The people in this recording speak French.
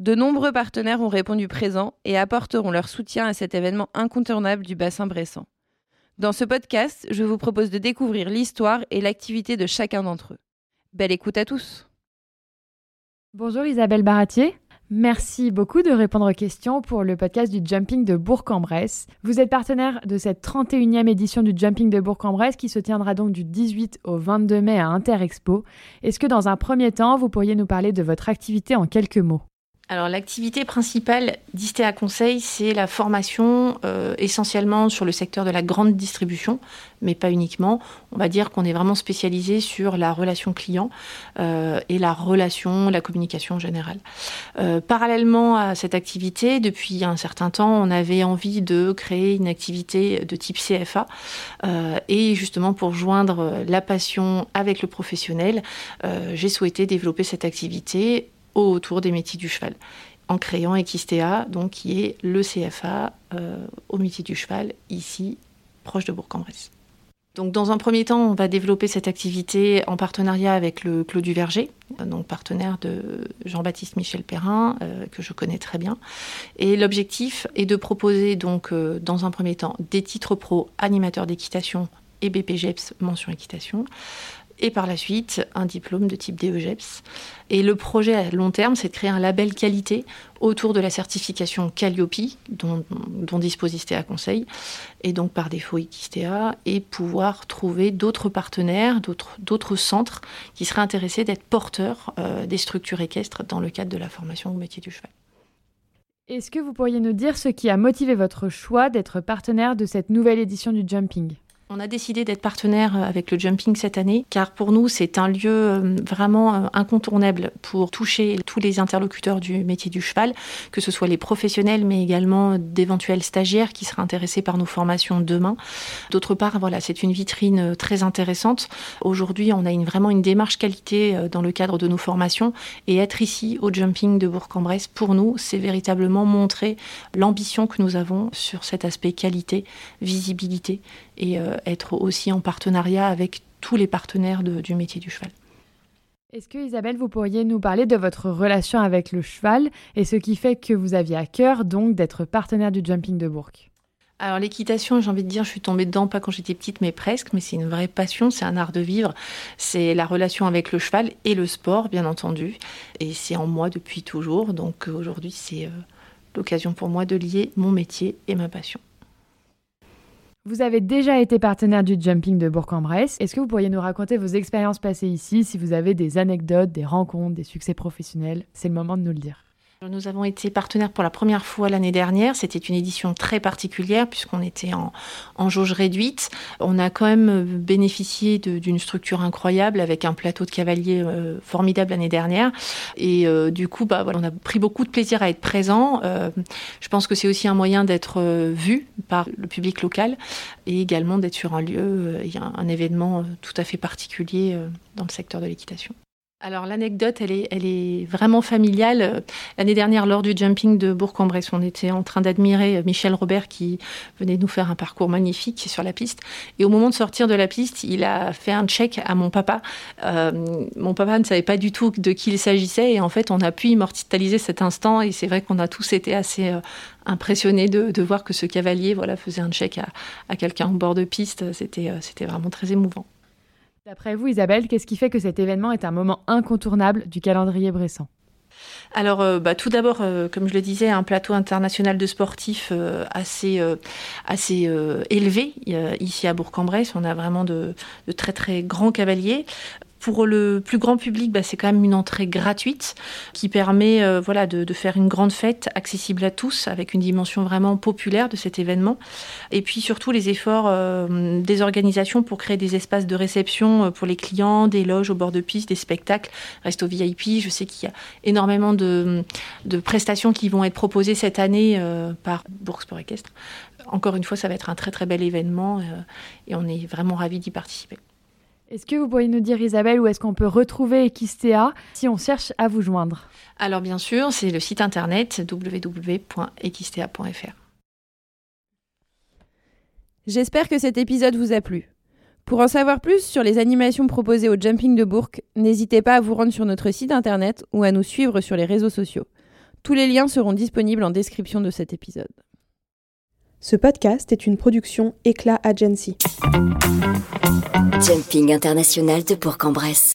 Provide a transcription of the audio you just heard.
de nombreux partenaires ont répondu présents et apporteront leur soutien à cet événement incontournable du bassin bressant. Dans ce podcast, je vous propose de découvrir l'histoire et l'activité de chacun d'entre eux. Belle écoute à tous. Bonjour Isabelle Baratier. Merci beaucoup de répondre aux questions pour le podcast du Jumping de Bourg-en-Bresse. Vous êtes partenaire de cette 31e édition du Jumping de Bourg-en-Bresse qui se tiendra donc du 18 au 22 mai à Interexpo. Est-ce que dans un premier temps, vous pourriez nous parler de votre activité en quelques mots? Alors l'activité principale d'ISTEA Conseil, c'est la formation euh, essentiellement sur le secteur de la grande distribution, mais pas uniquement. On va dire qu'on est vraiment spécialisé sur la relation client euh, et la relation, la communication en général. Euh, parallèlement à cette activité, depuis un certain temps, on avait envie de créer une activité de type CFA et justement pour joindre la passion avec le professionnel, j'ai souhaité développer cette activité autour des métiers du cheval, en créant Equistea, donc qui est le CFA euh, au métier du cheval, ici, proche de Bourg-en-Bresse. Donc, dans un premier temps, on va développer cette activité en partenariat avec le Clos du Verger, donc partenaire de Jean-Baptiste Michel Perrin, euh, que je connais très bien. Et l'objectif est de proposer, donc, euh, dans un premier temps, des titres pro animateurs d'équitation et BPGEPS mention équitation, et par la suite un diplôme de type DEGEPS. Et le projet à long terme, c'est de créer un label qualité autour de la certification Calliope, dont, dispose ISTEA Conseil, et donc par défaut ISTEA, et pouvoir trouver d'autres partenaires, d'autres centres qui seraient intéressés d'être porteurs euh, des structures équestres dans le cadre de la formation au métier du cheval. Est-ce que vous pourriez nous dire ce qui a motivé votre choix d'être partenaire de cette nouvelle édition du Jumping? On a décidé d'être partenaire euh, avec le jumping cette année, car pour nous, c'est un lieu euh, vraiment euh, incontournable pour toucher tous les interlocuteurs du métier du cheval, que ce soit les professionnels, mais également d'éventuels stagiaires qui seraient intéressés par nos formations demain. D'autre part, voilà, c'est une vitrine très intéressante. Aujourd'hui, on a vraiment une démarche qualité dans le cadre de nos formations, et être ici au jumping de Bourg-en-Bresse, pour nous, c'est véritablement montrer l'ambition que nous avons sur cet aspect qualité, visibilité et être aussi en partenariat avec tous les partenaires du métier du cheval. Est-ce que Isabelle, vous pourriez nous parler de votre relation avec le cheval et ce qui fait que vous aviez à cœur donc d'être partenaire du Jumping de Bourg? Alors l'équitation, j'ai envie de dire, je suis tombée dedans pas quand j'étais petite, mais presque. Mais c'est une vraie passion, c'est un art de vivre. C'est la relation avec le cheval et le sport, bien entendu. Et c'est en moi depuis toujours. Donc aujourd'hui, c'est euh, l'occasion pour moi de lier mon métier et ma passion. Vous avez déjà été partenaire du Jumping de Bourg-en-Bresse. Est-ce que vous pourriez nous raconter vos expériences passées ici, si vous avez des anecdotes, des rencontres, des succès professionnels C'est le moment de nous le dire. Nous avons été partenaires pour la première fois l'année dernière. C'était une édition très particulière puisqu'on était en, jauge réduite. On a quand même bénéficié d'une structure incroyable avec un plateau de cavaliers euh, formidable l'année dernière. Et euh, du coup, bah, on a pris beaucoup de plaisir à être présent. Euh, je pense que c'est aussi un moyen d'être vu par le public local et également d'être sur un lieu, a un événement tout à fait particulier dans le secteur de l'équitation. Alors l'anecdote, elle est, vraiment familiale. L'année dernière, lors du jumping de Bourg-en-Bresse, on était en train d'admirer Michel Robert qui venait nous faire un parcours magnifique sur la piste. Et au moment de sortir de la piste, il a fait un check à mon papa. Euh, mon papa ne savait pas du tout de qui il s'agissait et en fait, on a pu immortaliser cet instant. Et c'est vrai qu'on a tous été assez euh, impressionnés de, voir que ce cavalier, voilà, faisait un check à, quelqu'un au bord de piste. C'était, euh, c'était vraiment très émouvant. D'après vous, Isabelle, qu'est-ce qui fait que cet événement est un moment incontournable du calendrier bressant? Alors, euh, bah, tout d'abord, euh, comme je le disais, un plateau international de sportifs euh, assez, assez élevé ici à Bourg-en-Bresse. On a vraiment de, de, très très grands cavaliers Pour le plus grand public, bah, c'est quand même une entrée gratuite qui permet euh, voilà, de, faire une grande fête accessible à tous avec une dimension vraiment populaire de cet événement. Et puis surtout les efforts euh, des organisations pour créer des espaces de réception euh, pour les clients, des loges au bord de piste, des spectacles, resto VIP. Je sais qu'il y a énormément de, prestations qui vont être proposées cette année par Bourg Sport Équestre. Encore une fois, ça va être un très très bel événement et on est vraiment ravis d'y participer. Est-ce que vous pourriez nous dire, Isabelle, où est-ce qu'on peut retrouver Equistea si on cherche à vous joindre? Alors bien sûr, c'est le site internet www.equistea.fr. J'espère que cet épisode vous a plu. Pour en savoir plus sur les animations proposées au Jumping de Bourg, n'hésitez pas à vous rendre sur notre site internet ou à nous suivre sur les réseaux sociaux. Tous les liens seront disponibles en description de cet épisode. Ce podcast est une production Éclat Agency. Jumping international de Bourg-en-Bresse.